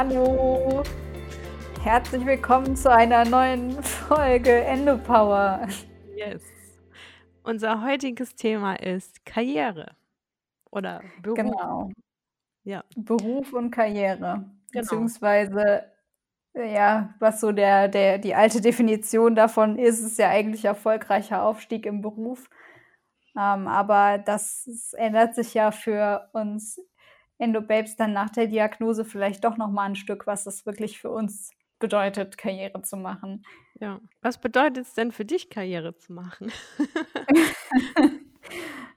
Hallo, herzlich willkommen zu einer neuen Folge Endopower. Yes. Unser heutiges Thema ist Karriere oder Beruf. Genau. Ja. Beruf und Karriere. Genau. Beziehungsweise, ja, was so der, der, die alte Definition davon ist, ist ja eigentlich erfolgreicher Aufstieg im Beruf. Ähm, aber das ändert sich ja für uns Endobabes dann nach der Diagnose vielleicht doch noch mal ein Stück, was es wirklich für uns bedeutet, Karriere zu machen. Ja. Was bedeutet es denn für dich, Karriere zu machen?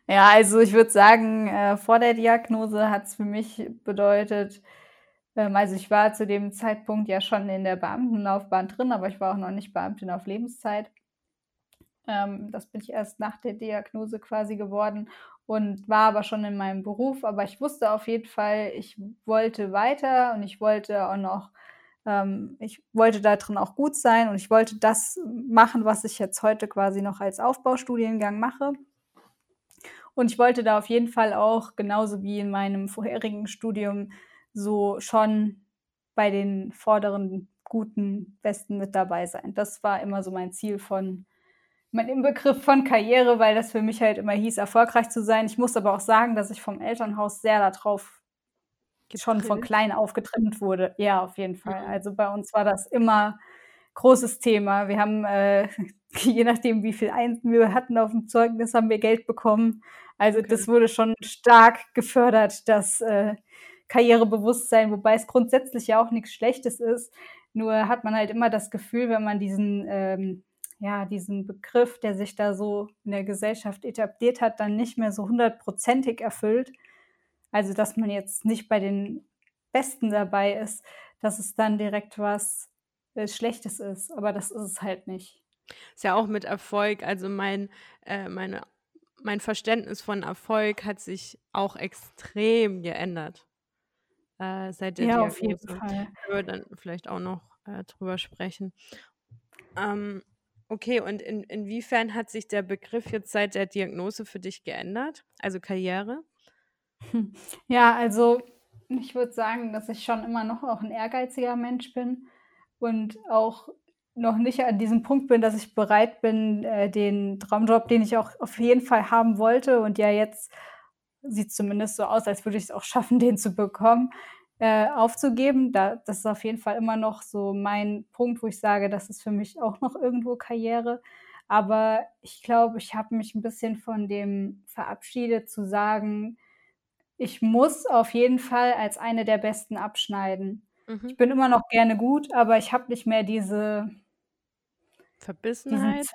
Ja, also ich würde sagen, äh, vor der Diagnose hat es für mich bedeutet ähm, also ich war zu dem Zeitpunkt ja schon in der Beamtenlaufbahn drin, aber ich war auch noch nicht Beamtin auf Lebenszeit. Ähm, das bin ich erst nach der Diagnose quasi geworden und war aber schon in meinem Beruf. Aber ich wusste auf jeden Fall, ich wollte weiter und ich wollte auch noch ähm, ich wollte da drin auch gut sein und ich wollte das machen, was ich jetzt heute quasi noch als Aufbaustudiengang mache. Und ich wollte da auf jeden Fall auch, genauso wie in meinem vorherigen Studium, so schon bei den vorderen, guten, besten mit dabei sein. Das war immer so mein Ziel von, mein Inbegriff von Karriere, weil das für mich halt immer hieß, erfolgreich zu sein. Ich muss aber auch sagen, dass ich vom Elternhaus sehr darauf schon von klein auf getrimmt wurde. Ja, auf jeden Fall. Also bei uns war das immer großes Thema. Wir haben, äh, je nachdem, wie viel Einsen wir hatten auf dem Zeugnis, haben wir Geld bekommen. Also Okay. das wurde schon stark gefördert, das äh, Karrierebewusstsein, wobei es grundsätzlich ja auch nichts Schlechtes ist. Nur hat man halt immer das Gefühl, wenn man diesen, ähm, ja, diesen Begriff, der sich da so in der Gesellschaft etabliert hat, dann nicht mehr so hundertprozentig erfüllt. Also, dass man jetzt nicht bei den Besten dabei ist, dass es dann direkt was äh, Schlechtes ist. Aber das ist es halt nicht. Ist ja auch mit Erfolg, also mein, äh, meine, mein Verständnis von Erfolg hat sich auch extrem geändert äh, seit der Ja, auf jeden Diagnose. Fall. Da wir dann vielleicht auch noch äh, drüber sprechen. Ähm, okay, und in, inwiefern hat sich der Begriff jetzt seit der Diagnose für dich geändert? Also Karriere? Ja, also ich würde sagen, dass ich schon immer noch auch ein ehrgeiziger Mensch bin und auch noch nicht an diesem Punkt bin, dass ich bereit bin, äh, den Traumjob, den ich auch auf jeden Fall haben wollte und ja jetzt sieht zumindest so aus, als würde ich es auch schaffen, den zu bekommen, äh, aufzugeben. Da, das ist auf jeden Fall immer noch so mein Punkt, wo ich sage, das ist für mich auch noch irgendwo Karriere. Aber ich glaube, ich habe mich ein bisschen von dem verabschiedet, zu sagen, ich muss auf jeden Fall als eine der Besten abschneiden. Mhm. Ich bin immer noch gerne gut, aber ich habe nicht mehr diese Verbissenheit?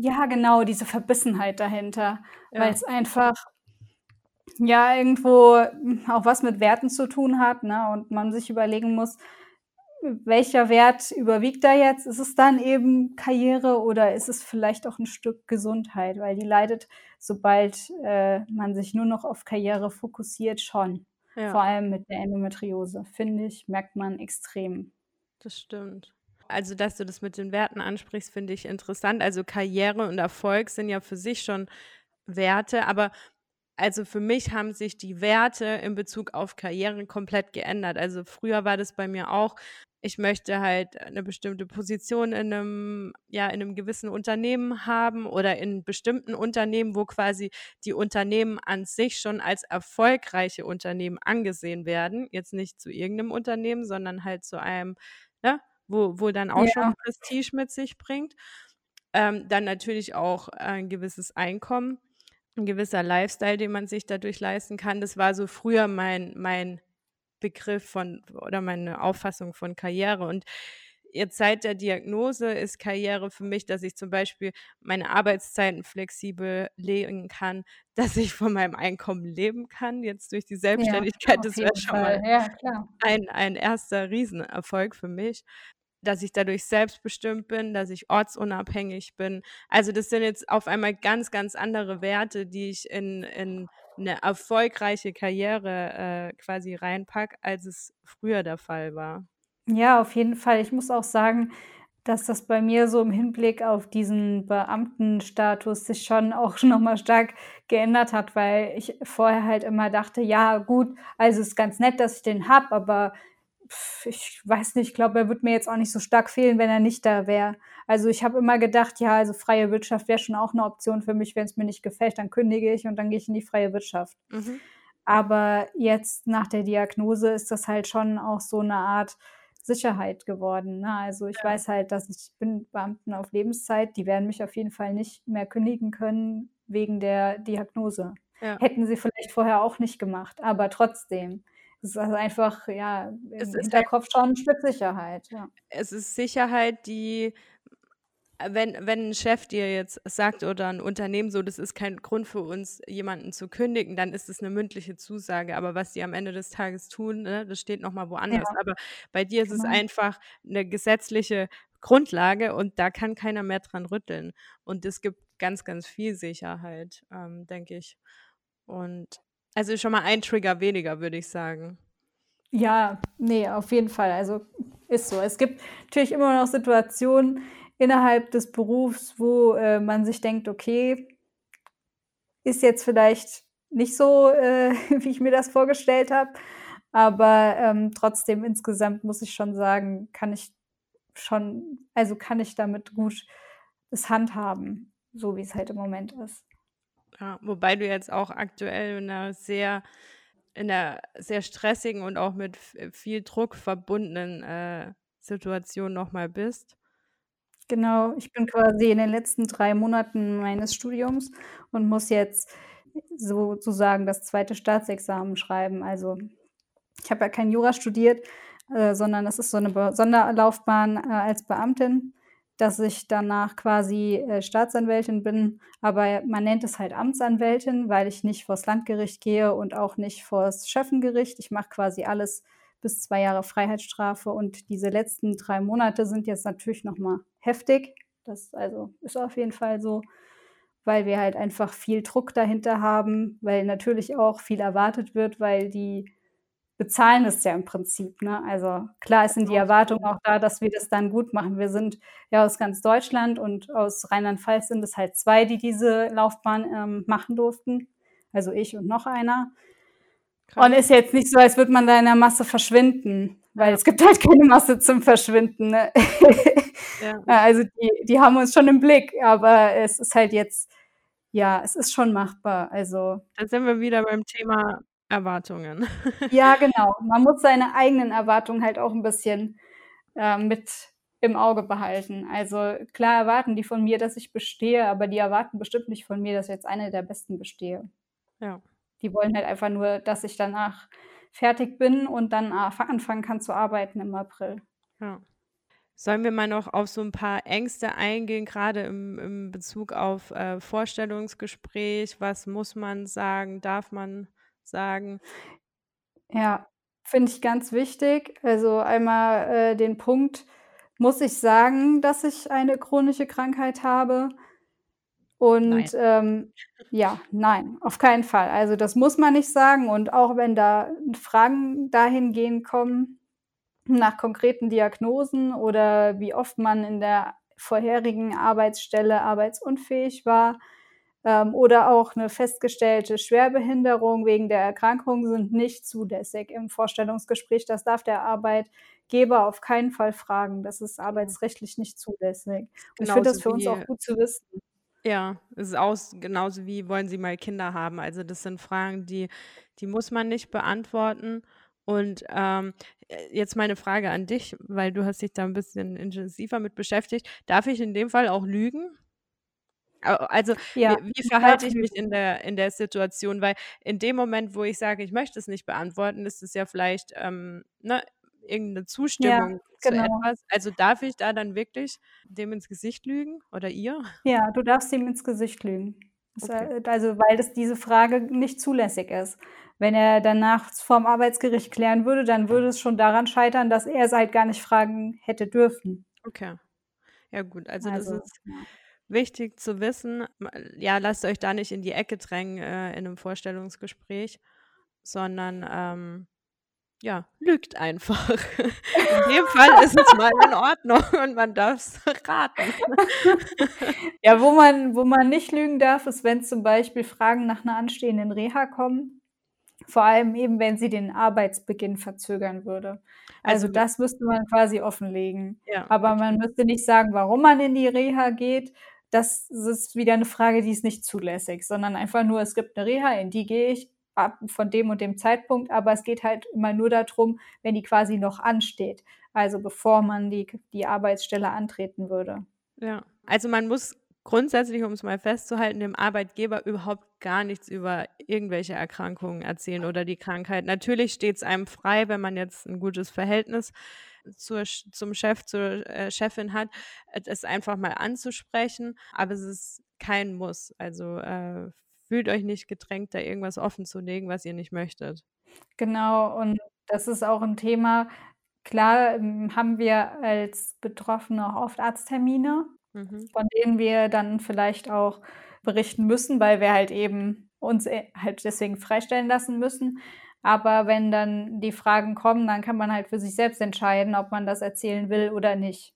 Ja, genau, diese Verbissenheit dahinter, weil Ja. es einfach ja irgendwo hm, auch was mit Werten zu tun hat, ne? Und man sich überlegen muss, welcher Wert überwiegt da jetzt? Ist es dann eben Karriere oder ist es vielleicht auch ein Stück Gesundheit? Weil die leidet, sobald äh, man sich nur noch auf Karriere fokussiert, schon. Vor Ja, allem mit der Endometriose, finde ich, merkt man extrem. das stimmt. Also, dass du das mit den Werten ansprichst, finde ich interessant. Also Karriere und Erfolg sind ja für sich schon Werte, aber also für mich haben sich die Werte in Bezug auf Karriere komplett geändert. Also früher war das bei mir auch, ich möchte halt eine bestimmte Position in einem, ja, in einem gewissen Unternehmen haben oder in bestimmten Unternehmen, wo quasi die Unternehmen an sich schon als erfolgreiche Unternehmen angesehen werden. Jetzt nicht zu irgendeinem Unternehmen, sondern halt zu einem, ne, wo, wo dann auch schon Ja. Prestige mit sich bringt. Ähm, dann natürlich auch ein gewisses Einkommen, ein gewisser Lifestyle, den man sich dadurch leisten kann. Das war so früher mein, mein Begriff von oder meine Auffassung von Karriere. Und jetzt seit der Diagnose ist Karriere für mich, dass ich zum Beispiel meine Arbeitszeiten flexibel legen kann, dass ich von meinem Einkommen leben kann. Jetzt durch die Ja, Selbstständigkeit, auf das wäre schon mal. Ja, ein, ein erster Riesenerfolg für mich, dass ich dadurch selbstbestimmt bin, dass ich ortsunabhängig bin. Also das sind jetzt auf einmal ganz, ganz andere Werte, die ich in, in eine erfolgreiche Karriere äh, quasi reinpack, als es früher der Fall war. Ja, auf jeden Fall. Ich muss auch sagen, dass das bei mir so im Hinblick auf diesen Beamtenstatus sich schon auch noch mal stark geändert hat, weil ich vorher halt immer dachte: „Ja gut, also ist ganz nett, dass ich den habe, aber ich weiß nicht, ich glaube, er würde mir jetzt auch nicht so stark fehlen, wenn er nicht da wäre. Also ich habe immer gedacht, ja, also freie Wirtschaft wäre schon auch eine Option für mich. Wenn es mir nicht gefällt, dann kündige ich und dann gehe ich in die freie Wirtschaft. Mhm. Aber jetzt nach der Diagnose ist das halt schon auch so eine Art Sicherheit geworden. Ne? Also ich ja. weiß halt, dass ich bin Beamten auf Lebenszeit, die werden mich auf jeden Fall nicht mehr kündigen können wegen der Diagnose. Ja. Hätten sie vielleicht vorher auch nicht gemacht, aber trotzdem. Es ist also einfach, ja, im es Hinterkopf schon ein Stück Sicherheit. Ja. Es ist Sicherheit, die wenn, wenn ein Chef dir jetzt sagt oder ein Unternehmen so, das ist kein Grund für uns, jemanden zu kündigen, dann ist es eine mündliche Zusage. Aber was die am Ende des Tages tun, ne, das steht nochmal woanders. Ja. Aber bei dir ist genau. es einfach eine gesetzliche Grundlage und da kann keiner mehr dran rütteln. Und es gibt ganz, ganz viel Sicherheit, ähm, denke ich. Und also schon mal ein Trigger weniger, würde ich sagen. Ja, nee, auf jeden Fall. Also ist so. Es gibt natürlich immer noch Situationen, innerhalb des Berufs, wo äh, man sich denkt, okay, ist jetzt vielleicht nicht so, äh, wie ich mir das vorgestellt habe, aber ähm, trotzdem insgesamt muss ich schon sagen, kann ich schon, also kann ich damit gut das handhaben, so wie es halt im Moment ist. Ja, wobei du jetzt auch aktuell in einer sehr in einer sehr stressigen und auch mit viel Druck verbundenen äh, Situation nochmal bist. Genau, ich bin quasi in den letzten drei Monaten meines Studiums und muss jetzt sozusagen das zweite Staatsexamen schreiben. Also ich habe ja kein Jura studiert, äh, sondern es ist so eine Sonderlaufbahn äh, als Beamtin, dass ich danach quasi äh, Staatsanwältin bin. Aber man nennt es halt Amtsanwältin, weil ich nicht vors Landgericht gehe und auch nicht vors Schöffengericht. Ich mache quasi alles bis zwei Jahre Freiheitsstrafe. Und diese letzten drei Monate sind jetzt natürlich nochmal heftig. Das also ist auf jeden Fall so, weil wir halt einfach viel Druck dahinter haben, weil natürlich auch viel erwartet wird, weil die bezahlen es ja im Prinzip. Ne? Also klar sind die Erwartungen auch da, dass wir das dann gut machen. Wir sind ja aus ganz Deutschland und aus Rheinland-Pfalz sind es halt zwei, die diese Laufbahn ähm, machen durften. Also ich und noch einer. Krass. Und ist jetzt nicht so, als würde man da in der Masse verschwinden, weil ja. es gibt halt keine Masse zum Verschwinden. Ne? Ja. Also die, die haben uns schon im Blick, aber es ist halt jetzt, ja, es ist schon machbar. Also da sind wir wieder beim Thema Erwartungen. Ja, genau. Man muss seine eigenen Erwartungen halt auch ein bisschen äh, mit im Auge behalten. Also klar erwarten die von mir, dass ich bestehe, aber die erwarten bestimmt nicht von mir, dass ich jetzt eine der Besten bestehe. Ja. Die wollen halt einfach nur, dass ich danach fertig bin und dann anfangen kann zu arbeiten im April. Ja. Sollen wir mal noch auf so ein paar Ängste eingehen, gerade im, im Bezug auf äh, Vorstellungsgespräch? Was muss man sagen? Darf man sagen? Ja, finde ich ganz wichtig. Also einmal äh, den Punkt, muss ich sagen, dass ich eine chronische Krankheit habe? Und ähm, ja, nein, auf keinen Fall. Also das muss man nicht sagen. Und auch wenn da Fragen dahingehend kommen, nach konkreten Diagnosen oder wie oft man in der vorherigen Arbeitsstelle arbeitsunfähig war ähm, oder auch eine festgestellte Schwerbehinderung wegen der Erkrankung sind nicht zulässig im Vorstellungsgespräch. Das darf der Arbeitgeber auf keinen Fall fragen. Das ist arbeitsrechtlich nicht zulässig. Und ich finde das für uns auch gut zu wissen. Ja, es ist auch genauso wie wollen Sie mal Kinder haben? Also das sind Fragen, die, die muss man nicht beantworten. Und ähm, äh, jetzt meine Frage an dich, weil du hast dich da ein bisschen intensiver mit beschäftigt. Darf ich in dem Fall auch lügen? Also ja, wie, wie verhalte ich mich in der, in der Situation? Weil in dem Moment, wo ich sage, ich möchte es nicht beantworten, ist es ja vielleicht ähm, ne, irgendeine Zustimmung ja, genau. zu etwas. Also darf ich da dann wirklich dem ins Gesicht lügen oder ihr? Ja, du darfst ihm ins Gesicht lügen. Okay. Also weil das diese Frage nicht zulässig ist. Wenn er danach vorm Arbeitsgericht klären würde, dann würde es schon daran scheitern, dass er es halt gar nicht fragen hätte dürfen. Okay. Ja gut, also, also das ist. Wichtig zu wissen. Ja, lasst euch da nicht in die Ecke drängen äh, in einem Vorstellungsgespräch, sondern ähm, ja, lügt einfach. In dem Fall ist es mal in Ordnung und man darf es raten. Ja, wo man, wo man nicht lügen darf, ist, wenn zum Beispiel Fragen nach einer anstehenden Reha kommen. Vor allem eben, wenn sie den Arbeitsbeginn verzögern würde. Also, Also das müsste man quasi offenlegen. Ja, Aber man müsste nicht sagen, warum man in die Reha geht. Das ist wieder 'ne Frage, die ist nicht zulässig, sondern einfach nur: „Es gibt 'ne Reha, in die gehe ich ab von dem und dem Zeitpunkt“, aber es geht halt immer nur da drum, wenn die quasi noch ansteht, also bevor man die die Arbeitsstelle antreten würde. Ja. Also, man muss grundsätzlich, um's mal festzuhalten, dem Arbeitgeber überhaupt gar nichts über irgendwelche Erkrankungen erzählen oder die Krankheit. Natürlich steht's einem frei, wenn man jetzt 'n gutes Verhältnis zur zum Chef, zur, äh, Chefin hat, äh, das einfach mal anzusprechen, aber es ist kein Muss. Also, äh, fühlt euch nicht gedrängt, da irgendwas offenzulegen, was ihr nicht möchtet. Genau, und das ist auch 'n Thema. Klar, hm, haben wir als Betroffene oft Arzttermine, Mhm. von denen wir dann vielleicht auch berichten müssen, weil wir halt eben uns, äh, halt deswegen freistellen lassen müssen. Aber wenn dann die Fragen kommen, dann kann man halt für sich selbst entscheiden, ob man das erzählen will oder nicht.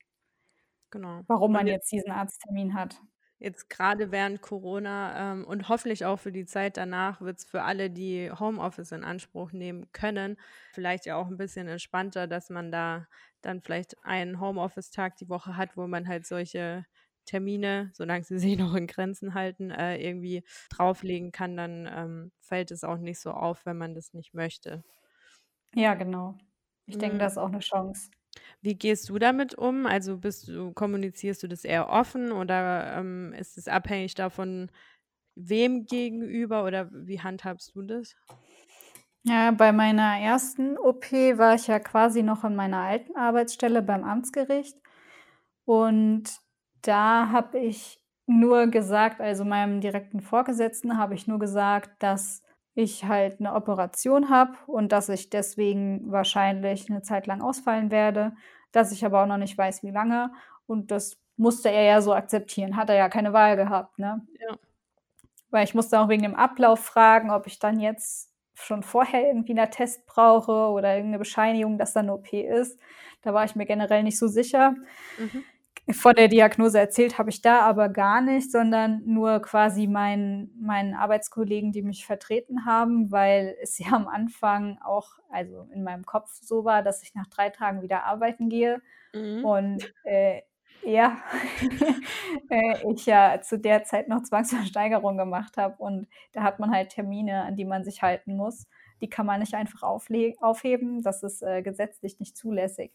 Genau. Warum man jetzt jetzt diesen Arzttermin hat. Jetzt grade während Corona, ähm, und hoffentlich auch für die Zeit danach wird's für alle, die Homeoffice in Anspruch nehmen können, vielleicht ja auch 'n bisschen entspannter, dass man da dann vielleicht einen Homeoffice-Tag die Woche hat, wo man halt solche Termine, solange sie sich noch in Grenzen halten, äh, irgendwie drauflegen kann, dann, ähm, fällt es auch nicht so auf, wenn man das nicht möchte. Ja, genau. Ich denke, Mhm. das ist auch 'ne Chance. Wie gehst du damit um? Also, bist du kommunizierst du das eher offen oder, ähm, ist es abhängig davon, wem gegenüber oder wie handhabst du das? Ja, bei meiner 1. OP war ich ja quasi noch in meiner alten Arbeitsstelle beim Amtsgericht. Und da habe ich nur gesagt also, meinem direkten Vorgesetzten habe ich nur gesagt, dass ich halt 'ne Operation habe und dass ich deswegen wahrscheinlich 'ne Zeit lang ausfallen werde, dass ich aber auch noch nicht weiß, wie lange. Und das musste er ja so akzeptieren, hat er ja keine Wahl gehabt, ne? Ja. Weil ich musste auch wegen dem Ablauf fragen, ob ich dann jetzt schon vorher irgendwie 'n Attest brauche oder irgend 'ne Bescheinigung, dass da 'ne OP ist. Da war ich mir generell nicht so sicher. Mhm. Von der Diagnose erzählt habe ich da aber gar nicht, sondern nur quasi meinen meinen Arbeitskollegen, die mich vertreten haben, weil es ja am Anfang auch also, in meinem Kopf so war, dass ich nach 3 Tagen wieder arbeiten gehe Mhm. und, äh, ja, äh, ich ja zu der Zeit noch Zwangsversteigerung gemacht habe und da hat man halt Termine, an die man sich halten muss. Die kann man nicht einfach aufheben. Das ist, äh, gesetzlich nicht zulässig.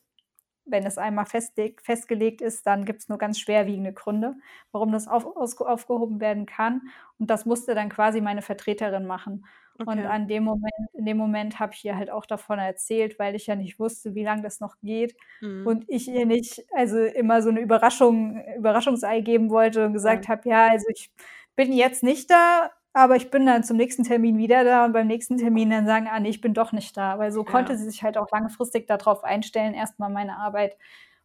Wenn es einmal festleg festgelegt ist, dann gibt's nur ganz schwerwiegende Gründe, warum das auf ausge aufgehoben werden kann. Und das musste dann quasi meine Vertreterin machen. Und Okay. an dem Moment in dem Moment habe ich ihr halt auch davon erzählt, weil ich ja nicht wusste, wie lang das noch geht Mhm. und ich ihr nicht also, immer so 'ne Überraschung Überraschungsei geben wollte und gesagt habe: „Ja, also, ich bin jetzt nicht da, aber ich bin dann zum nächsten Termin wieder da“ und beim nächsten Termin dann sagen: „Ah, ne, ich bin doch nicht da.“ Weil so Ja. konnte sie sich halt auch langfristig da drauf einstellen, erst mal meine Arbeit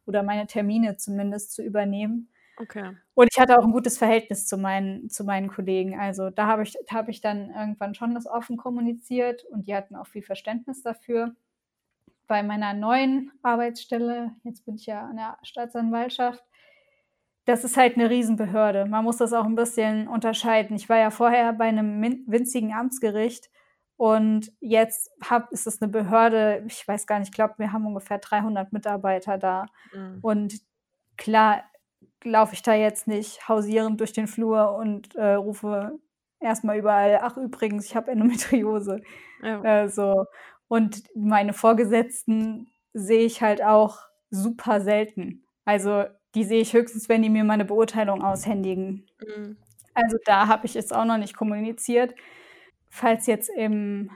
oder meine Termine zumindest zu übernehmen. Okay. Und ich hatte auch 'n gutes Verhältnis zu meinen zu meinen Kollegen. Also, da habe ich da habe ich dann irgendwann schon das offen kommuniziert und die hatten auch viel Verständnis dafür. Bei meiner neuen Arbeitsstelle jetzt bin ich ja an der Staatsanwaltschaft das ist halt 'ne Riesenbehörde. Man muss das auch 'n bisschen unterscheiden. Ich war ja vorher bei 'nem min winzigen Amtsgericht und jetzt habe ist es 'ne Behörde ich weiß gar nicht, ich glaube, wir haben ungefähr 300 Mitarbeiter da. Mhm. Und klar laufe ich da jetzt nicht hausierend durch den Flur und, äh, rufe erst mal überall: „Ach übrigens, ich habe Endometriose.“ Ja. Äh, so. Und meine Vorgesetzten sehe ich halt auch super selten. Also, die sehe ich höchstens, wenn die mir mal 'ne Beurteilung aushändigen. Mhm. Also, da habe ich es auch noch nicht kommuniziert. Falls jetzt im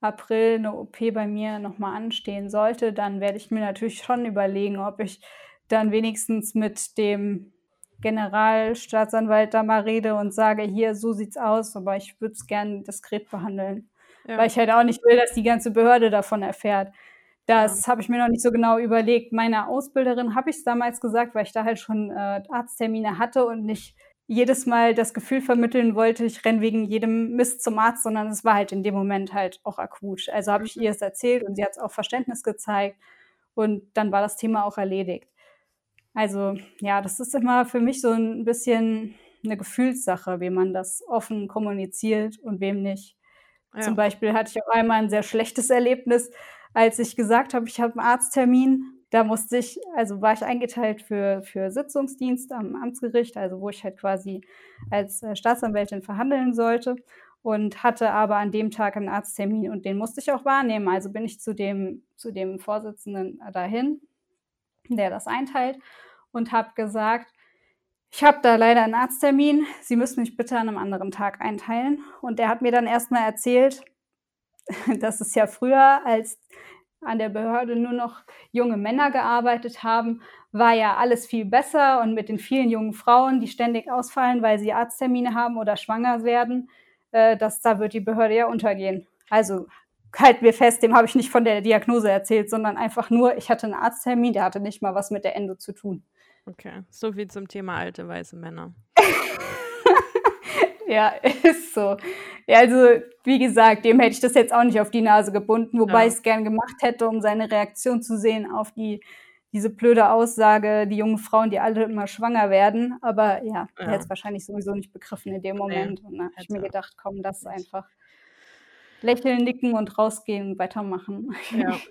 April 'ne OP bei mir noch mal anstehen sollte, dann werde ich mir natürlich schon überlegen, ob ich dann wenigstens mit dem Generalstaatsanwalt da mal rede und sage: „Hier, so sieht's aus, aber ich würde es gern diskret behandeln.“ Weil Ja. ich halt auch nicht will, dass die ganze Behörde davon erfährt. Ja. Das habe ich mir noch nicht so genau überlegt. Meiner Ausbilderin habe ich's damals gesagt, weil ich da halt schon, äh, Arzttermine hatte und nicht jedes Mal das Gefühl vermitteln wollte, ich renne wegen jedem Mist zum Arzt, sondern es war halt in dem Moment halt auch akut. Also, habe ich Mhm. ihr es erzählt und sie hat's auch Verständnis gezeigt und dann war das Thema auch erledigt. Also, ja, das ist immer für mich so 'n bisschen 'ne Gefühlssache, wem man das offen kommuniziert und wem nicht. Ja. Zum Beispiel hatte ich auch einmal ein sehr schlechtes Erlebnis, als ich gesagt habe, ich habe einen Arzttermin. Da musste ich, also war ich eingeteilt für, für Sitzungsdienst am Amtsgericht, also wo ich halt quasi als äh, Staatsanwältin verhandeln sollte und hatte aber an dem Tag einen Arzttermin und den musste ich auch wahrnehmen. Also bin ich zu dem, zu dem Vorsitzenden dahin, der das einteilt und habe gesagt, ich habe da leider einen Arzttermin, Sie müssen mich bitte an einem anderen Tag einteilen. Und der hat mir dann erstmal erzählt, dass es ja früher, als an der Behörde nur noch junge Männer gearbeitet haben, war ja alles viel besser und mit den vielen jungen Frauen, die ständig ausfallen, weil sie Arzttermine haben oder schwanger werden, äh, dass da wird die Behörde ja untergehen. Also halten wir fest, dem habe ich nicht von der Diagnose erzählt, sondern einfach nur, ich hatte einen Arzttermin, der hatte nicht mal was mit der Endo zu tun. Okay, so viel zum Thema alte weiße Männer. ja, ist so. Ja, also wie gesagt, dem hätte ich das jetzt auch nicht auf die Nase gebunden, wobei ja. ich es gern gemacht hätte, um seine Reaktion zu sehen auf die diese blöde Aussage, die jungen Frauen, die alle immer schwanger werden. Aber ja, ja. er hätte es wahrscheinlich sowieso nicht begriffen in dem Moment. Nee, und dann habe ich mir gedacht, komm, das einfach lächeln, nicken und rausgehen weitermachen. Ja.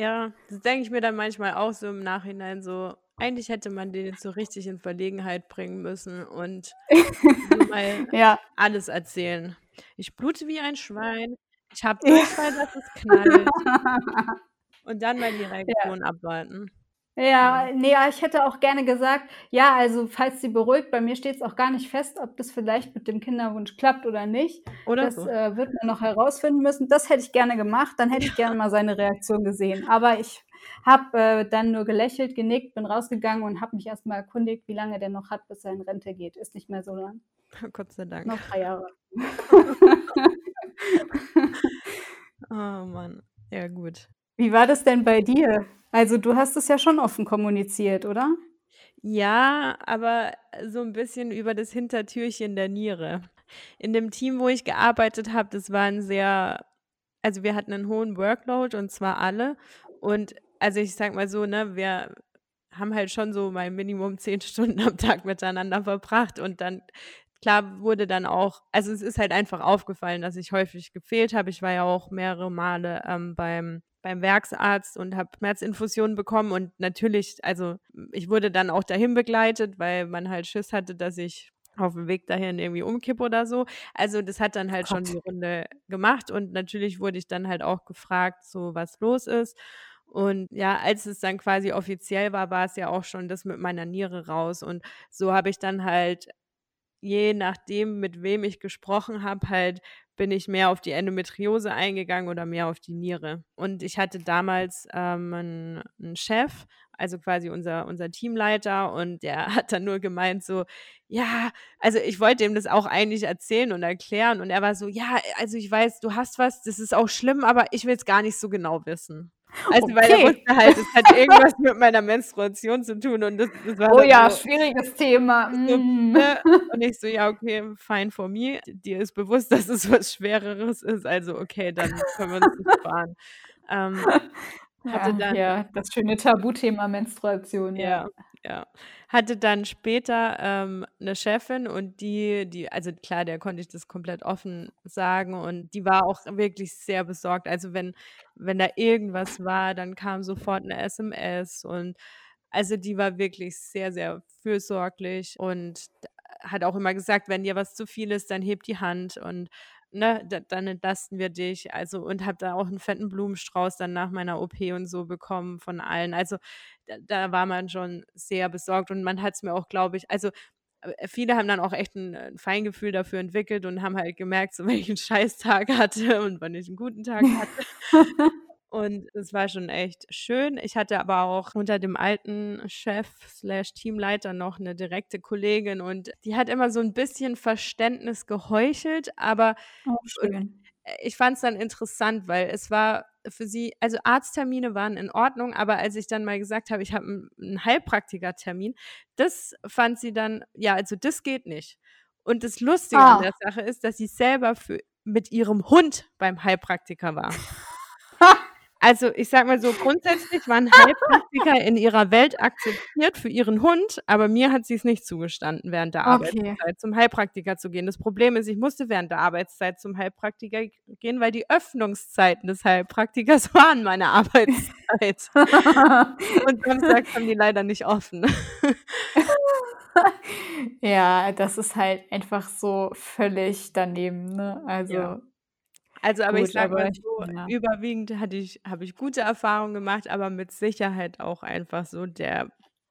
Ja, das denke ich mir dann manchmal auch so im Nachhinein so, eigentlich hätte man den jetzt so richtig in Verlegenheit bringen müssen und mal ja. alles erzählen. Ich blute wie ein Schwein. Ich habe Durchfall, dass es knallt. Und dann mal die Reaktion ja. abwarten. Ja, nee, ich hätte auch gerne gesagt, ja, also falls sie beruhigt, bei mir steht es auch gar nicht fest, ob das vielleicht mit dem Kinderwunsch klappt oder nicht. Oder das so. äh, wird man noch herausfinden müssen. Das hätte ich gerne gemacht, dann hätte ich gerne mal seine Reaktion gesehen. Aber ich habe äh, dann nur gelächelt, genickt, bin rausgegangen und habe mich erstmal erkundigt, wie lange der noch hat, bis er in Rente geht. Ist nicht mehr so lang. Gott sei Dank. Noch drei Jahre. oh Mann. Ja, gut. Wie war das denn bei dir? Also, du hast es ja schon offen kommuniziert, oder? Ja, aber so ein bisschen über das Hintertürchen der Niere. In dem Team, wo ich gearbeitet habe, das war ein sehr also, wir hatten einen hohen Workload und zwar alle. Und also, ich sage mal so, ne, wir haben halt schon so mal Minimum zehn Stunden am Tag miteinander verbracht und dann klar wurde dann auch also, es ist halt einfach aufgefallen, dass ich häufig gefehlt habe. Ich war ja auch mehrere Male, ähm, beim beim Werksarzt und habe Schmerzinfusionen bekommen und natürlich, also ich wurde dann auch dahin begleitet, weil man halt Schiss hatte, dass ich auf dem Weg dahin irgendwie umkippe oder so. Also das hat dann halt Gott. schon die Runde gemacht und natürlich wurde ich dann halt auch gefragt, so was los ist. Und ja, als es dann quasi offiziell war, war es ja auch schon das mit meiner Niere raus. Und so habe ich dann halt, je nachdem, mit wem ich gesprochen habe, halt bin ich mehr auf die Endometriose eingegangen oder mehr auf die Niere. Und ich hatte damals ähm, einen, Chef, also quasi unser, unser Teamleiter, und der hat dann nur gemeint, so, ja, also ich wollte ihm das auch eigentlich erzählen und erklären. Und er war so, ja, also ich weiß, du hast was, das ist auch schlimm, aber ich will es gar nicht so genau wissen. Also, okay. weil er wusste halt, es hat irgendwas mit meiner Menstruation zu tun und das, das war Oh ja, so, schwieriges Thema. So, mm. ne? Und ich so, ja, okay, fine for me. Dir ist bewusst, dass es was Schwereres ist, also okay, dann können wir uns nicht fahren. Ähm, hatte dann, ja, das schöne Tabuthema Menstruation. Ja, ja. Ja. Hatte dann später ähm, eine Chefin und die, die, also klar, der konnte ich das komplett offen sagen und die war auch wirklich sehr besorgt. Also wenn, wenn da irgendwas war, dann kam sofort eine SMS und also die war wirklich sehr, sehr fürsorglich und hat auch immer gesagt, wenn dir was zu viel ist, dann heb die Hand und ne, da, dann entlasten wir dich. Also und habe da auch einen fetten Blumenstrauß dann nach meiner OP und so bekommen von allen. Also da, da war man schon sehr besorgt und man hat es mir auch, glaube ich, also äh, viele haben dann auch echt ein, ein, Feingefühl dafür entwickelt und haben halt gemerkt, so welchen Scheißtag hatte und wann ich einen guten Tag hatte. Und es war schon echt schön. Ich hatte aber auch unter dem alten Chef slash Teamleiter noch eine direkte Kollegin und die hat immer so ein bisschen Verständnis geheuchelt, aber oh, schön. ich fand es dann interessant, weil es war für sie, also Arzttermine waren in Ordnung, aber als ich dann mal gesagt habe, ich habe einen Heilpraktikertermin, das fand sie dann, ja, also das geht nicht. Und das Lustige ah. an der Sache ist, dass sie selber für, mit ihrem Hund beim Heilpraktiker war. Also, ich sage mal so, grundsätzlich waren Heilpraktiker in ihrer Welt akzeptiert für ihren Hund, aber mir hat sie es nicht zugestanden, während der Okay. Arbeitszeit zum Heilpraktiker zu gehen. Das Problem ist, ich musste während der Arbeitszeit zum Heilpraktiker gehen, weil die Öffnungszeiten des Heilpraktikers waren meine Arbeitszeit. Und samstags haben die leider nicht offen. Ja, das ist halt einfach so völlig daneben, ne? Also Ja. Also, aber Gut, ich sage mal so, ja. überwiegend hatte ich, habe ich gute Erfahrungen gemacht, aber mit Sicherheit auch einfach so der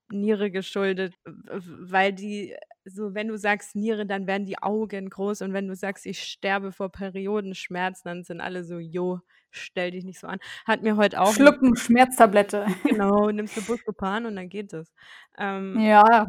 Niere geschuldet, weil die, so wenn du sagst Niere, dann werden die Augen groß und wenn du sagst, ich sterbe vor Periodenschmerzen, dann sind alle so, jo, stell dich nicht so an. Hat mir heute auch. Schlucken, Schmerztablette. Genau, nimmst du Buscopan und dann geht es. Ähm, ja.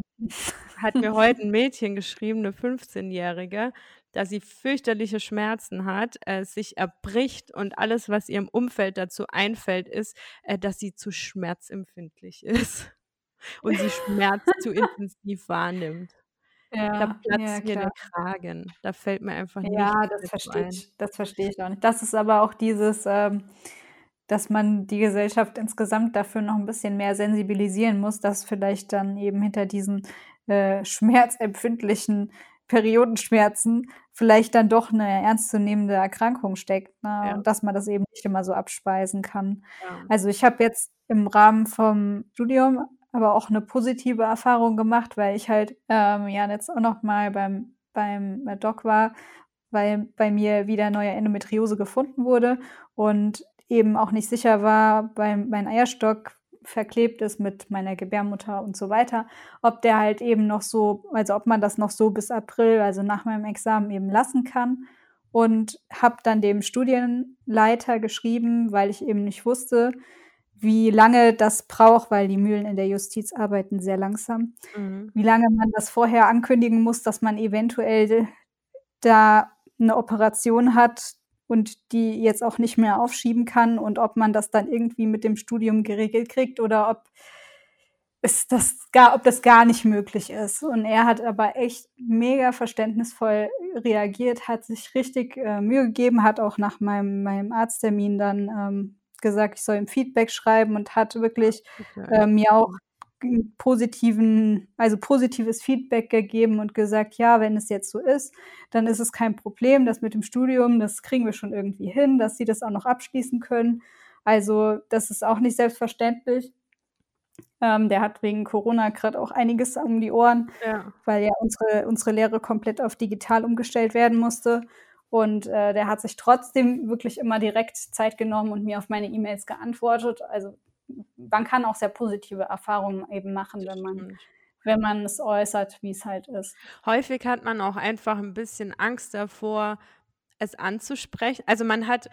Hat mir heute ein Mädchen geschrieben, eine 15-Jährige, dass sie fürchterliche Schmerzen hat, äh, sich erbricht und alles, was ihrem Umfeld dazu einfällt, ist, äh, dass sie zu schmerzempfindlich ist und sie Schmerz zu intensiv wahrnimmt. Ja, da platzt ja, mir der Kragen. Da fällt mir einfach nicht. Ja, das verstehe ich. Das verstehe ich auch nicht. Das ist aber auch dieses, ähm, dass man die Gesellschaft insgesamt dafür noch ein bisschen mehr sensibilisieren muss, dass vielleicht dann eben hinter diesen äh, schmerzempfindlichen Periodenschmerzen vielleicht dann doch 'ne ernstzunehmende Erkrankung steckt, ne, Ja. und dass man das eben nicht immer so abspeisen kann. Ja. Also, ich habe jetzt im Rahmen vom Studium aber auch 'ne positive Erfahrung gemacht, weil ich halt, ähm, ja jetzt auch noch mal beim beim, äh, Doc war, weil bei mir wieder neue Endometriose gefunden wurde und eben auch nicht sicher war, weil mein Eierstock verklebt ist mit meiner Gebärmutter und so weiter, ob der halt eben noch so also, ob man das noch so bis April, also, nach meinem Examen eben lassen kann. Und habe dann dem Studienleiter geschrieben, weil ich eben nicht wusste, wie lange das braucht, weil die Mühlen in der Justiz arbeiten sehr langsam, Mhm. wie lange man das vorher ankündigen muss, dass man eventuell da 'ne Operation hat und die jetzt auch nicht mehr aufschieben kann und ob man das dann irgendwie mit dem Studium geregelt kriegt oder ob es das gar ob das gar nicht möglich ist. Und er hat aber echt mega verständnisvoll reagiert, hat sich richtig, äh, Mühe gegeben, hat auch nach meinem meinem Arzttermin dann, ähm, gesagt, ich soll ihm Feedback schreiben und hat wirklich, äh, mir auch positiven also, positives Feedback gegeben und gesagt: „Ja, wenn es jetzt so ist, dann ist es kein Problem. Das mit dem Studium, das kriegen wir schon irgendwie hin, dass sie das auch noch abschließen können.“ Also, das ist auch nicht selbstverständlich. Ähm, der hat wegen Corona grad auch einiges um die Ohren, Ja. weil ja unsere unsere Lehre komplett auf digital umgestellt werden musste. Und, äh, der hat sich trotzdem wirklich immer direkt Zeit genommen und mir auf meine E-Mails geantwortet. Also, man kann auch sehr positive Erfahrungen eben machen, wenn man wenn man es äußert, wie's halt ist. Häufig hat man auch einfach 'n bisschen Angst davor, es anzusprechen. Also, man hat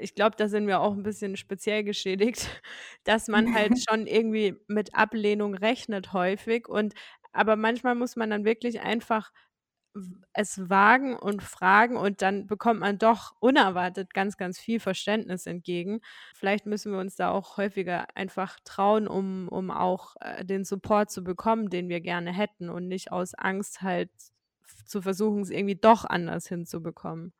ich glaube, da sind wir auch 'n bisschen speziell geschädigt, dass man halt schon irgendwie mit Ablehnung rechnet häufig und aber manchmal muss man dann wirklich einfach es wagen und fragen und dann bekommt man doch unerwartet ganz, ganz viel Verständnis entgegen. Vielleicht müssen wir uns da auch häufiger einfach trauen, um um auch, äh, den Support zu bekommen, den wir gerne hätten und nicht aus Angst halt zu versuchen, es irgendwie doch anders hinzubekommen.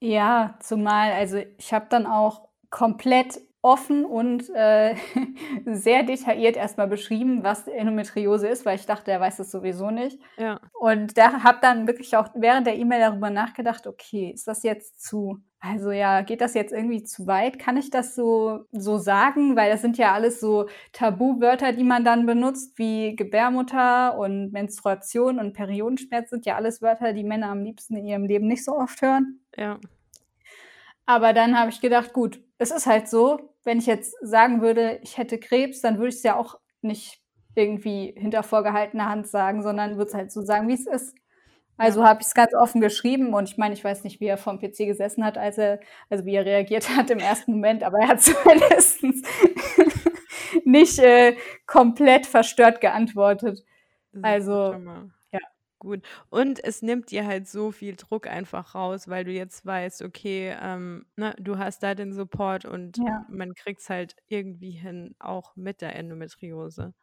Ja, zumal also, ich habe dann auch komplett offen und, äh, sehr detailliert erst mal beschrieben, was Endometriose ist, weil ich dachte, er weiß das sowieso nicht. Ja. Und da habe dann wirklich auch während der E-Mail darüber nachgedacht: „Okay, ist das jetzt zu also, ja, geht das jetzt irgendwie zu weit? Kann ich das so so sagen?“ Weil das sind ja alles so Tabuwörter, die man dann benutzt, wie Gebärmutter und Menstruation und Periodenschmerz sind ja alles Wörter, die Männer am liebsten in ihrem Leben nicht so oft hören. Ja. Aber dann habe ich gedacht: „Gut, es ist halt so, wenn ich jetzt sagen würde, ich hätte Krebs, dann würde ich's ja auch nicht irgendwie hinter vorgehaltener Hand sagen, sondern würde es halt so sagen, wie's ist.“ Ja. Also, habe ich's ganz offen geschrieben und ich meine, ich weiß nicht, wie er vorm PC gesessen hat, als er also, wie er reagiert hat im ersten Moment, aber er hat zumindestens nicht, äh, komplett verstört geantwortet. Ist Also, schon mal ja. Gut. Und es nimmt dir halt so viel Druck einfach raus, weil du jetzt weißt, okay, ähm, ne, du hast da den Support und Ja. man kriegt's halt irgendwie hin, auch mit der Endometriose.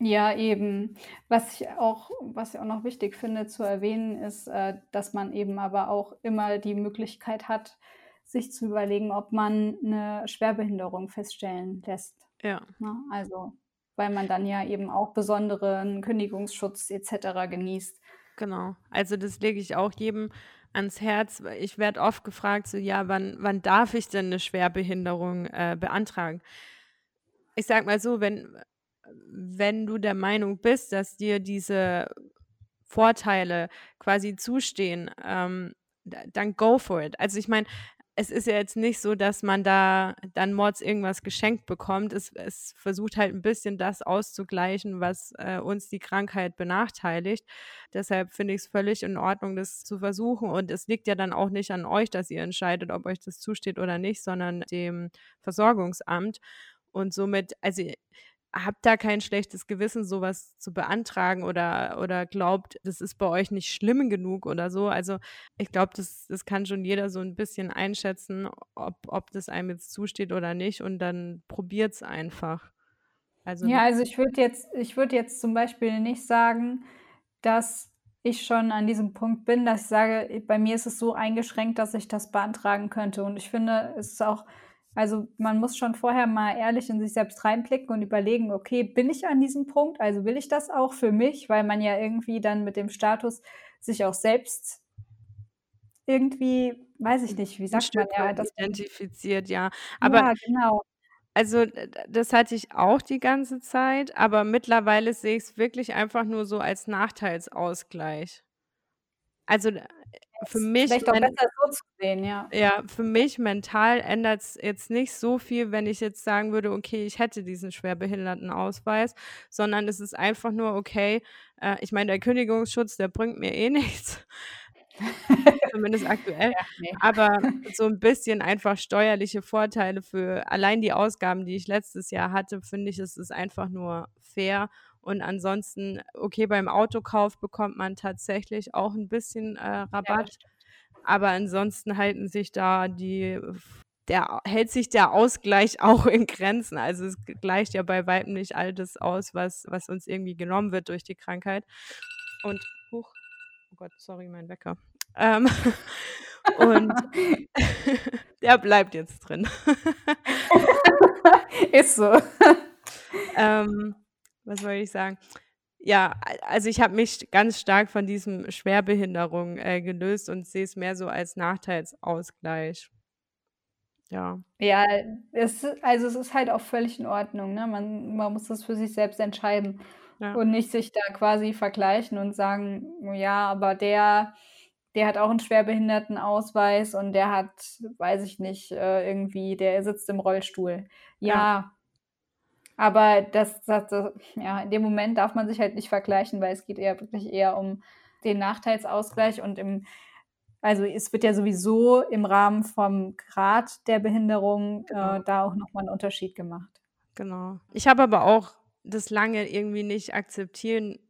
Ja, eben. Was ich auch was ich auch noch wichtig finde zu erwähnen, ist, äh, dass man eben aber auch immer die Möglichkeit hat, sich zu überlegen, ob man eine Schwerbehinderung feststellen lässt. Ja. Ne? Also, weil man dann ja eben auch besonderen Kündigungsschutz etc. genießt. Genau. Also das lege ich auch jedem ans Herz. Ich werde oft gefragt, so ja, wann, wann darf ich denn eine Schwerbehinderung äh, beantragen? Ich sage mal so, wenn, wenn du der Meinung bist, dass dir diese Vorteile quasi zustehen, ähm, dann go for it. Also ich meine, es ist ja jetzt nicht so, dass man da dann Mords irgendwas geschenkt bekommt. Es, es versucht halt ein bisschen das auszugleichen, was äh, uns die Krankheit benachteiligt. Deshalb finde ich es völlig in Ordnung, das zu versuchen. Und es liegt ja dann auch nicht an euch, dass ihr entscheidet, ob euch das zusteht oder nicht, sondern dem Versorgungsamt. Und somit, also habt da kein schlechtes Gewissen, sowas zu beantragen oder, oder glaubt, das ist bei euch nicht schlimm genug oder so. Also ich glaube, das, das kann schon jeder so ein bisschen einschätzen, ob, ob das einem jetzt zusteht oder nicht und dann probiert es einfach. Also, ja, also ich würde jetzt, ich würde jetzt zum Beispiel nicht sagen, dass ich schon an diesem Punkt bin, dass ich sage, bei mir ist es so eingeschränkt, dass ich das beantragen könnte. Und ich finde, es ist auch also man muss schon vorher mal ehrlich in sich selbst reinblicken und überlegen, okay, bin ich an diesem Punkt? Also will ich das auch für mich, weil man ja irgendwie dann mit dem Status sich auch selbst irgendwie, weiß ich nicht, wie sagt man ja, das identifiziert, ja. Aber ja, genau. Also das hatte ich auch die ganze Zeit, aber mittlerweile sehe ich es wirklich einfach nur so als Nachteilsausgleich. Also für mich vielleicht auch besser so zu sehen, ja. Ja, für mich mental ändert es jetzt nicht so viel, wenn ich jetzt sagen würde, okay, ich hätte diesen Schwerbehindertenausweis, sondern es ist einfach nur, okay, äh, ich meine, der Kündigungsschutz, der bringt mir eh nichts. Zumindest aktuell. Ja, nee. Aber so ein bisschen einfach steuerliche Vorteile für allein die Ausgaben, die ich letztes Jahr hatte, finde ich, es ist einfach nur fair. Und ansonsten, okay, beim Autokauf bekommt man tatsächlich auch ein bisschen äh, Rabatt. Ja, aber ansonsten halten sich da die der hält sich der Ausgleich auch in Grenzen. Also es gleicht ja bei weitem nicht all das aus, was, was uns irgendwie genommen wird durch die Krankheit. Und, huch, oh Gott, sorry, mein Wecker. Ähm, und der bleibt jetzt drin. Ist so. ähm, was soll ich sagen? Ja, also ich habe mich ganz stark von diesem Schwerbehinderung äh, gelöst und sehe es mehr so als Nachteilsausgleich. Ja. Ja, es, also es ist halt auch völlig in Ordnung. Ne? Man, man muss das für sich selbst entscheiden ja. und nicht sich da quasi vergleichen und sagen, ja, aber der, der hat auch einen Schwerbehindertenausweis und der hat, weiß ich nicht, äh, irgendwie, der sitzt im Rollstuhl. Ja, ja. Aber das, das, das, ja, in dem Moment darf man sich halt nicht vergleichen, weil es geht eher wirklich eher um den Nachteilsausgleich und im, also es wird ja sowieso im Rahmen vom Grad der Behinderung äh, genau. äh, da auch nochmal ein Unterschied gemacht. Genau. Ich habe aber auch das lange irgendwie nicht akzeptieren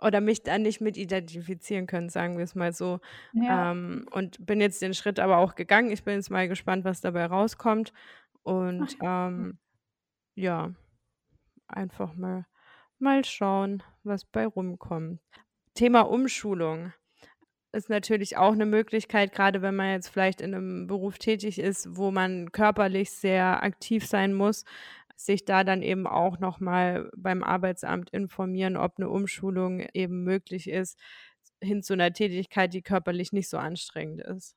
oder mich da nicht mit identifizieren können, sagen wir es mal so. Ja. Ähm, und bin jetzt den Schritt aber auch gegangen. Ich bin jetzt mal gespannt, was dabei rauskommt. Und Ach, ähm, ja einfach mal, mal schauen, was bei rumkommt. Thema Umschulung ist natürlich auch eine Möglichkeit, gerade wenn man jetzt vielleicht in einem Beruf tätig ist, wo man körperlich sehr aktiv sein muss, sich da dann eben auch nochmal beim Arbeitsamt informieren, ob eine Umschulung eben möglich ist, hin zu einer Tätigkeit, die körperlich nicht so anstrengend ist.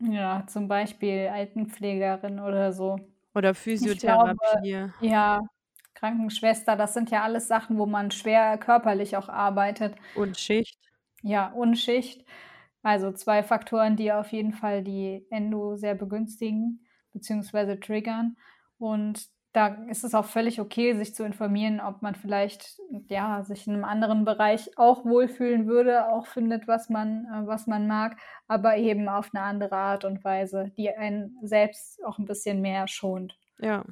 Ja, zum Beispiel Altenpflegerin oder so. Oder Physiotherapie. Glaube, ja, Krankenschwester, das sind ja alles Sachen, wo man schwer körperlich auch arbeitet. Und Schicht. Ja, und Schicht. Also zwei Faktoren, die auf jeden Fall die Endo sehr begünstigen bzw. triggern. Und da ist es auch völlig okay, sich zu informieren, ob man vielleicht ja sich in einem anderen Bereich auch wohlfühlen würde, auch findet, was man, äh, was man mag, aber eben auf eine andere Art und Weise, die einen selbst auch ein bisschen mehr schont. Ja.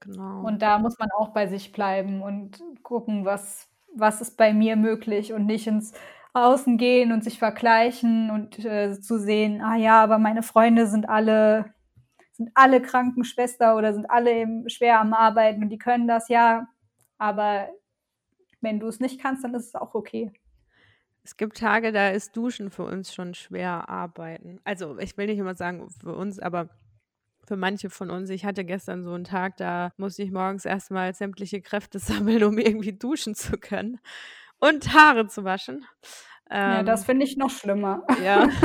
Genau. Und da muss man auch bei sich bleiben und gucken, was, was ist bei mir möglich und nicht ins Außen gehen und sich vergleichen und äh, zu sehen, ah ja, aber meine Freunde sind alle, sind alle Krankenschwester oder sind alle eben schwer am Arbeiten und die können das ja. Aber wenn du es nicht kannst, dann ist es auch okay. Es gibt Tage, da ist Duschen für uns schon schwer arbeiten. Also ich will nicht immer sagen für uns, aber für manche von uns. Ich hatte gestern so einen Tag, da musste ich morgens erstmal sämtliche Kräfte sammeln, um irgendwie duschen zu können und Haare zu waschen. Ja, das ähm, finde ich noch schlimmer. Ja.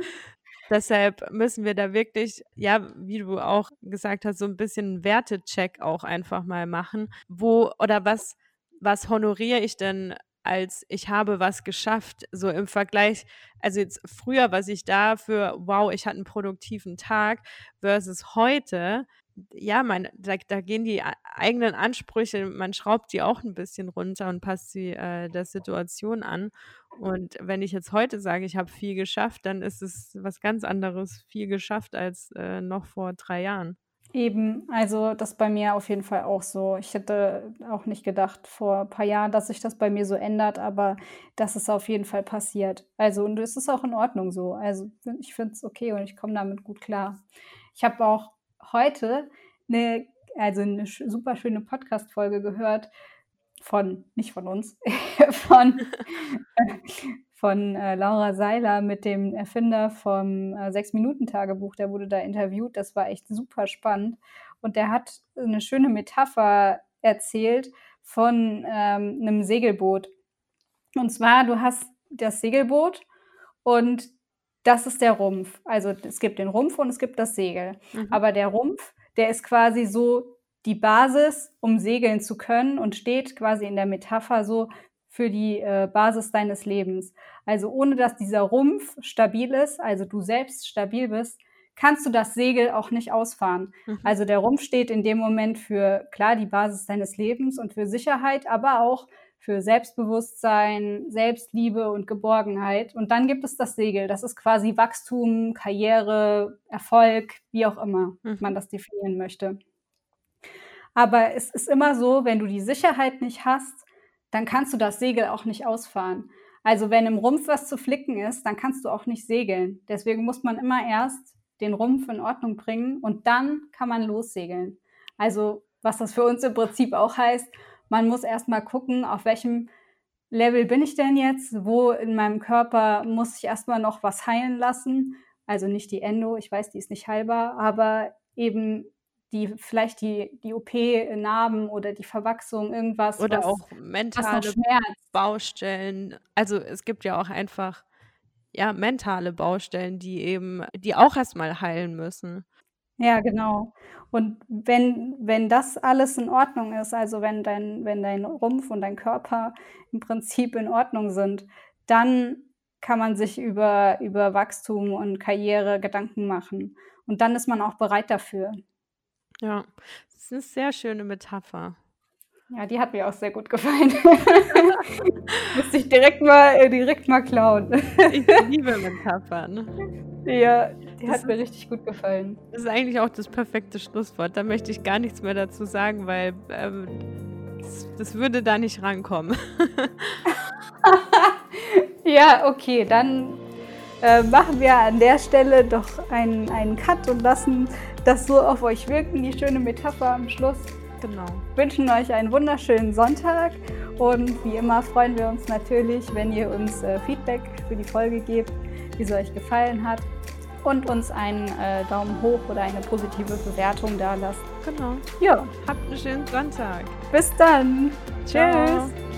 Deshalb müssen wir da wirklich, ja, wie du auch gesagt hast, so ein bisschen Wertecheck auch einfach mal machen. Wo oder was, was honoriere ich denn als ich habe was geschafft, so im Vergleich, also jetzt früher, was ich da für, wow, ich hatte einen produktiven Tag, versus heute, ja, mein, da, da gehen die eigenen Ansprüche, man schraubt die auch ein bisschen runter und passt sie äh, der Situation an. Und wenn ich jetzt heute sage, ich habe viel geschafft, dann ist es was ganz anderes, viel geschafft als äh, noch vor drei Jahren. Eben, also das bei mir auf jeden Fall auch so. Ich hätte auch nicht gedacht vor ein paar Jahren, dass sich das bei mir so ändert, aber das ist auf jeden Fall passiert. Also und es ist auch in Ordnung so. Also ich finde es okay und ich komme damit gut klar. Ich habe auch heute eine, also eine super schöne Podcast-Folge gehört von, nicht von uns, von, von äh, Laura Seiler mit dem Erfinder vom äh, Sechs-Minuten-Tagebuch. Der wurde da interviewt. Das war echt super spannend. Und der hat eine schöne Metapher erzählt von ähm, einem Segelboot. Und zwar, du hast das Segelboot und das ist der Rumpf. Also es gibt den Rumpf und es gibt das Segel. Mhm. Aber der Rumpf, der ist quasi so die Basis, um segeln zu können und steht quasi in der Metapher so für die äh, Basis deines Lebens. Also ohne dass dieser Rumpf stabil ist, also du selbst stabil bist, kannst du das Segel auch nicht ausfahren. Mhm. Also der Rumpf steht in dem Moment für klar die Basis deines Lebens und für Sicherheit, aber auch für Selbstbewusstsein, Selbstliebe und Geborgenheit. Und dann gibt es das Segel. Das ist quasi Wachstum, Karriere, Erfolg, wie auch immer mhm. man das definieren möchte. Aber es ist immer so, wenn du die Sicherheit nicht hast, dann kannst du das Segel auch nicht ausfahren. Also wenn im Rumpf was zu flicken ist, dann kannst du auch nicht segeln. Deswegen muss man immer erst den Rumpf in Ordnung bringen und dann kann man lossegeln. Also was das für uns im Prinzip auch heißt, man muss erst mal gucken, auf welchem Level bin ich denn jetzt? Wo in meinem Körper muss ich erstmal noch was heilen lassen? Also nicht die Endo, ich weiß, die ist nicht heilbar, aber eben die vielleicht die, die OP-Narben oder die Verwachsung, irgendwas. Oder was, auch mentale Baustellen. Also es gibt ja auch einfach ja mentale Baustellen, die eben, die auch erstmal heilen müssen. Ja, genau. Und wenn, wenn das alles in Ordnung ist, also wenn dein, wenn dein Rumpf und dein Körper im Prinzip in Ordnung sind, dann kann man sich über, über Wachstum und Karriere Gedanken machen. Und dann ist man auch bereit dafür. Ja, das ist eine sehr schöne Metapher. Ja, die hat mir auch sehr gut gefallen. Musste ich direkt mal, äh, direkt mal klauen. ich liebe Metaphern. Ja, die das hat mir richtig gut gefallen. Das ist eigentlich auch das perfekte Schlusswort. Da möchte ich gar nichts mehr dazu sagen, weil ähm, das, das würde da nicht rankommen. ja, okay, dann äh, machen wir an der Stelle doch einen, einen Cut und lassen das so auf euch wirken, die schöne Metapher am Schluss. Genau. Wünschen euch einen wunderschönen Sonntag und wie immer freuen wir uns natürlich, wenn ihr uns äh, Feedback für die Folge gebt, wie sie euch gefallen hat und uns einen äh, Daumen hoch oder eine positive Bewertung da lasst. Genau. Ja. Habt einen schönen Sonntag. Bis dann. Ciao. Tschüss.